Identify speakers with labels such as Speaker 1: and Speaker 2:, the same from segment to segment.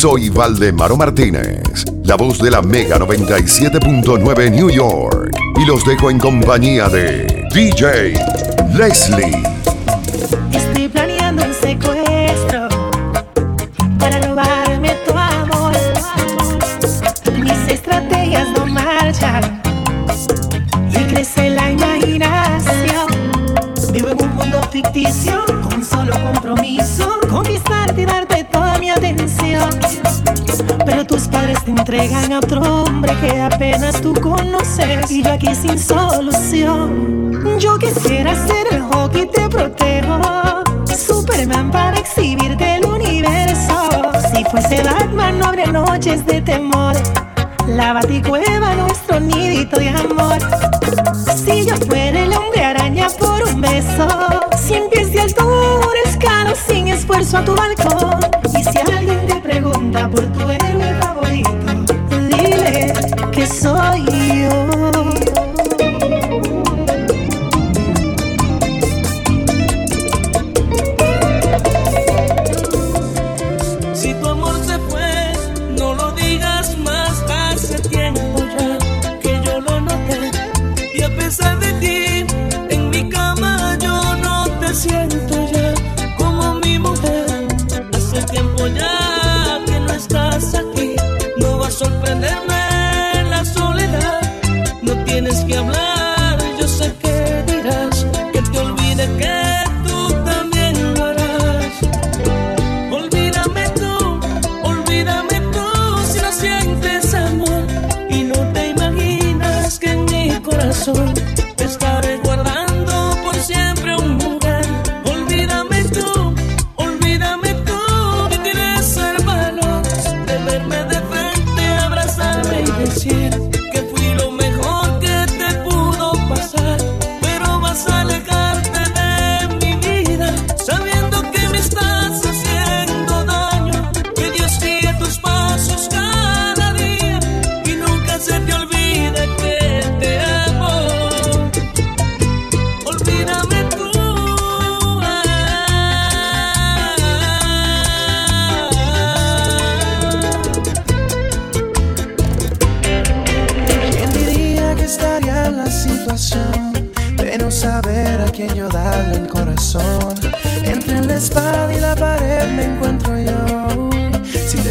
Speaker 1: Soy Valdemaro Martínez, la voz de la Mega 97.9 New York. Y los dejo en compañía de DJ Leslie.
Speaker 2: Estoy planeando un secuestro para robarme tu amor. Mis estrategias no marchan y crece la imaginación. Vivo en un mundo ficticio con solo compromiso: entregan a otro hombre que apenas tú conoces y yo aquí sin solución. Yo quisiera ser el hockey te protejo, Superman para exhibirte el universo. Si fuese Batman no habría noches de temor. La baticueva nuestro nidito de amor. Si yo fuera el hombre araña por un beso, sin pies de altura escalo sin esfuerzo a tu balcón. Y
Speaker 3: a mi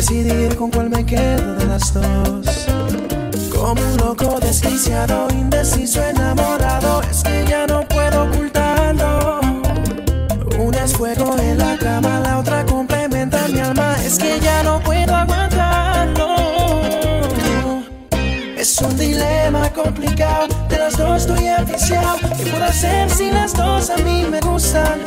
Speaker 4: decidir con cuál me quedo de las dos. Como un loco desquiciado, indeciso, enamorado, es que ya no puedo ocultarlo. Una es fuego en la cama, la otra complementa mi alma, es que ya no puedo aguantarlo. Es un dilema complicado, de las dos estoy enviciado. ¿Qué puedo hacer si las dos a mí me gustan?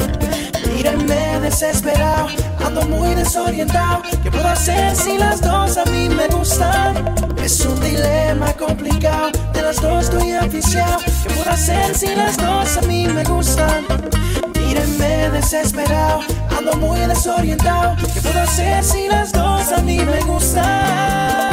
Speaker 4: Mírenme desesperado, ando muy desorientado. ¿Qué puedo hacer si las dos a mí me gustan? Es un dilema complicado, de las dos estoy enviciado. ¿Qué puedo hacer si las dos a mí me gustan? Mírenme desesperado, ando muy desorientado. ¿Qué puedo hacer si las dos a mí me gustan?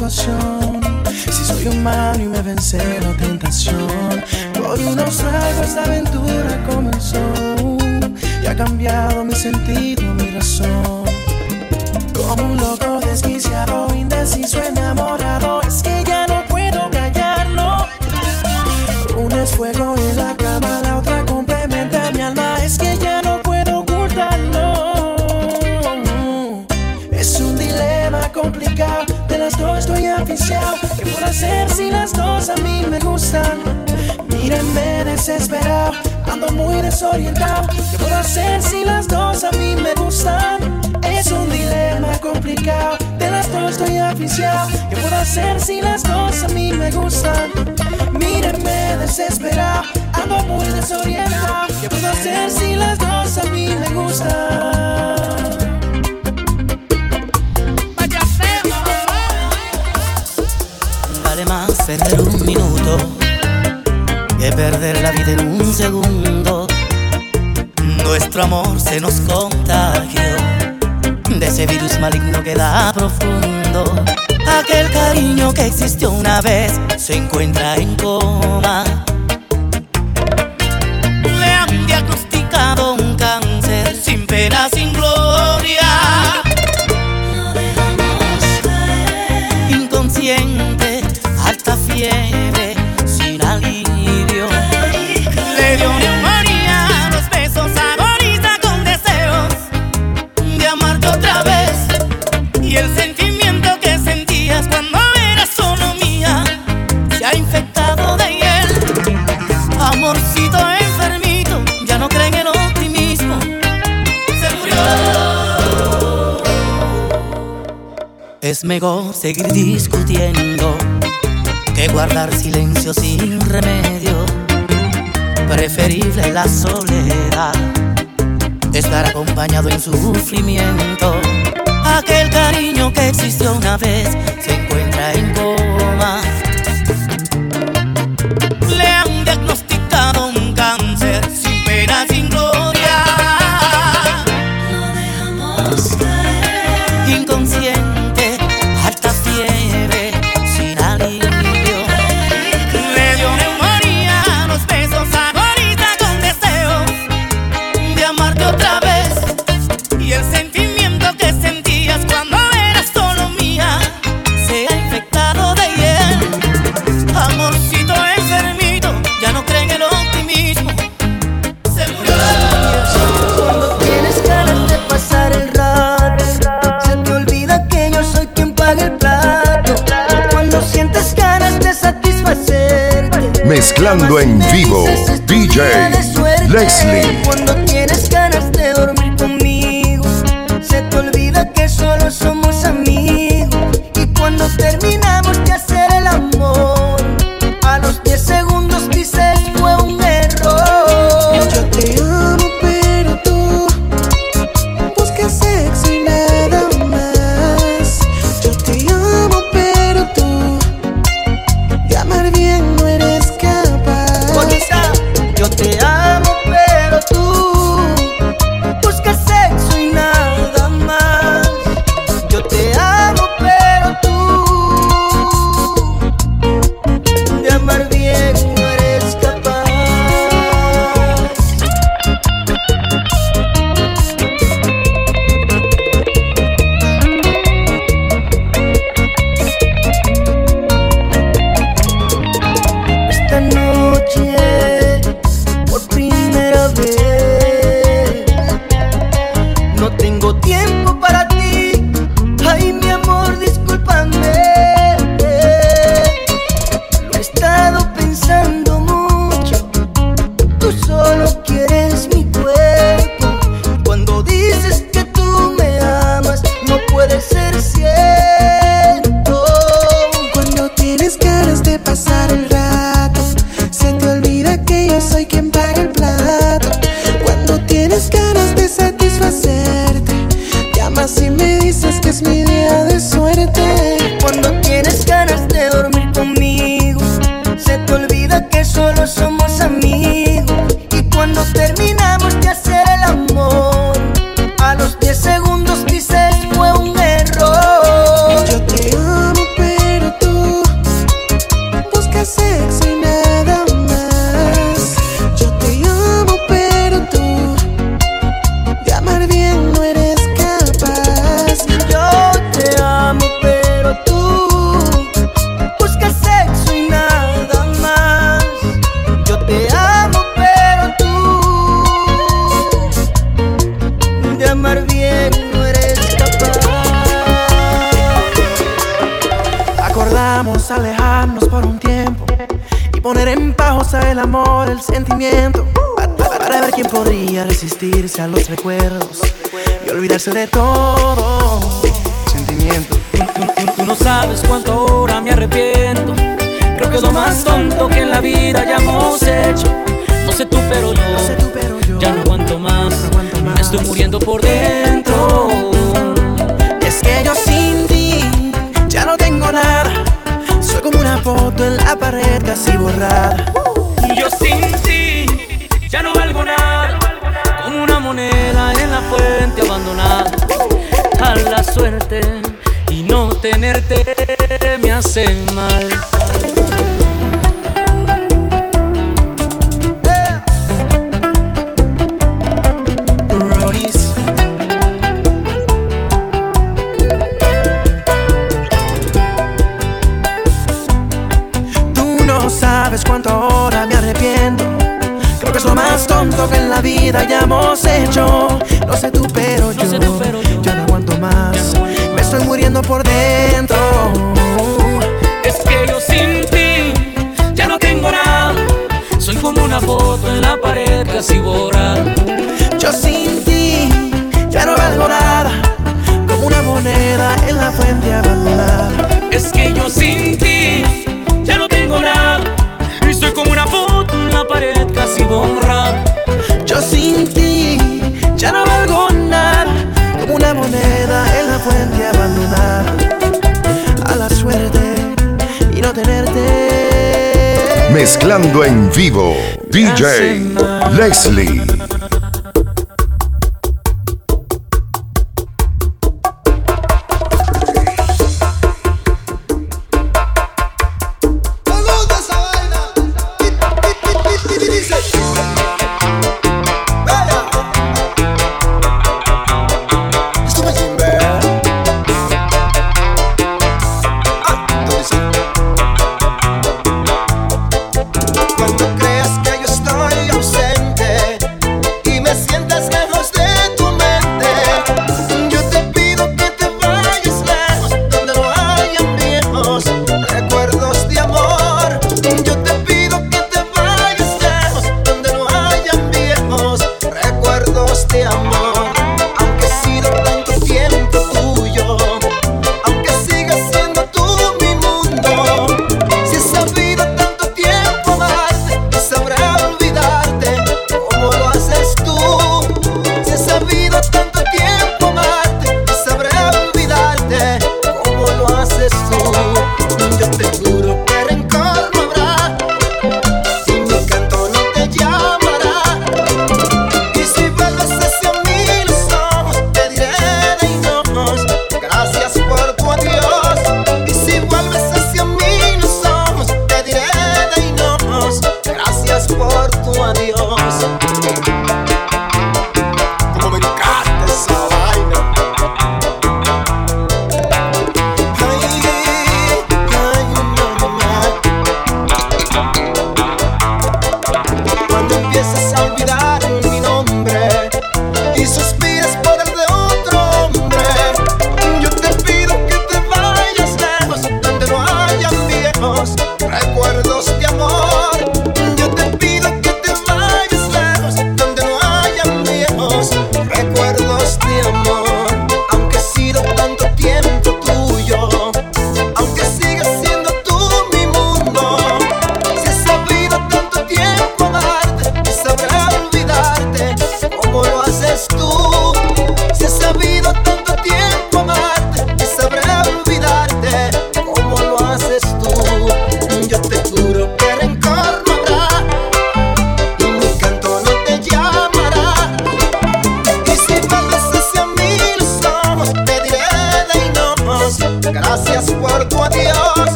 Speaker 4: Situación. Si soy humano y me vence la tentación. Por unos tragos la aventura comenzó. Y ha cambiado mi sentido, mi razón. Como un loco desquiciado, indeciso, enamorado. Es que ya no puedo callarlo. Es fuego en la a mí me gustan? Mírenme desesperado, ando muy desorientado. ¿Qué puedo hacer si las dos a mí me gustan? Es un dilema complicado, de las dos estoy aficiado. ¿Qué puedo hacer si las dos a mí me gustan? Mírenme desesperado,
Speaker 5: se nos contagió de ese virus maligno que da profundo. Aquel cariño que existió una vez se encuentra en coma. Es mejor seguir discutiendo que guardar silencio sin remedio. Preferible la soledad, estar acompañado en sufrimiento. Aquel cariño que existió una vez
Speaker 6: Mezclando en vivo, DJ Leslie.
Speaker 1: Cuando tienes ganas de dormir conmigo, se te olvida que solo somos
Speaker 4: Alejarnos por un tiempo y poner en pausa el amor, el sentimiento. Para ver quién podría resistirse a los recuerdos y olvidarse de todo sentimiento.
Speaker 7: Tú, tú no sabes cuánto ahora me arrepiento. Creo que es lo más tonto que en la vida hayamos hecho. No sé tú, pero yo, ya no aguanto más. Me estoy muriendo por dentro.
Speaker 4: en la pared casi borrada.
Speaker 7: Yo sin ti ya no valgo nada, con una moneda en la fuente abandonada.
Speaker 3: A la suerte y no tenerte me hace mal.
Speaker 4: que en la vida ya hemos hecho. No sé tú, pero yo, no
Speaker 3: sé tú, pero yo.
Speaker 4: ya no aguanto más. Me estoy muriendo por dentro.
Speaker 3: Es que yo sin ti ya no tengo nada. Soy como una foto en la pared casi borrada.
Speaker 4: Yo sin ti ya no valgo nada. Como una moneda en la fuente abandonada.
Speaker 1: Mezclando en vivo, DJ Leslie.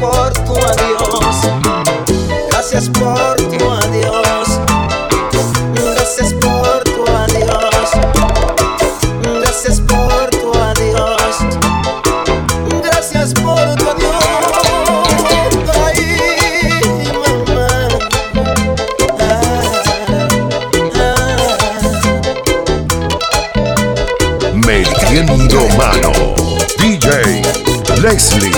Speaker 6: por tu adiós. Gracias por
Speaker 1: Leslie.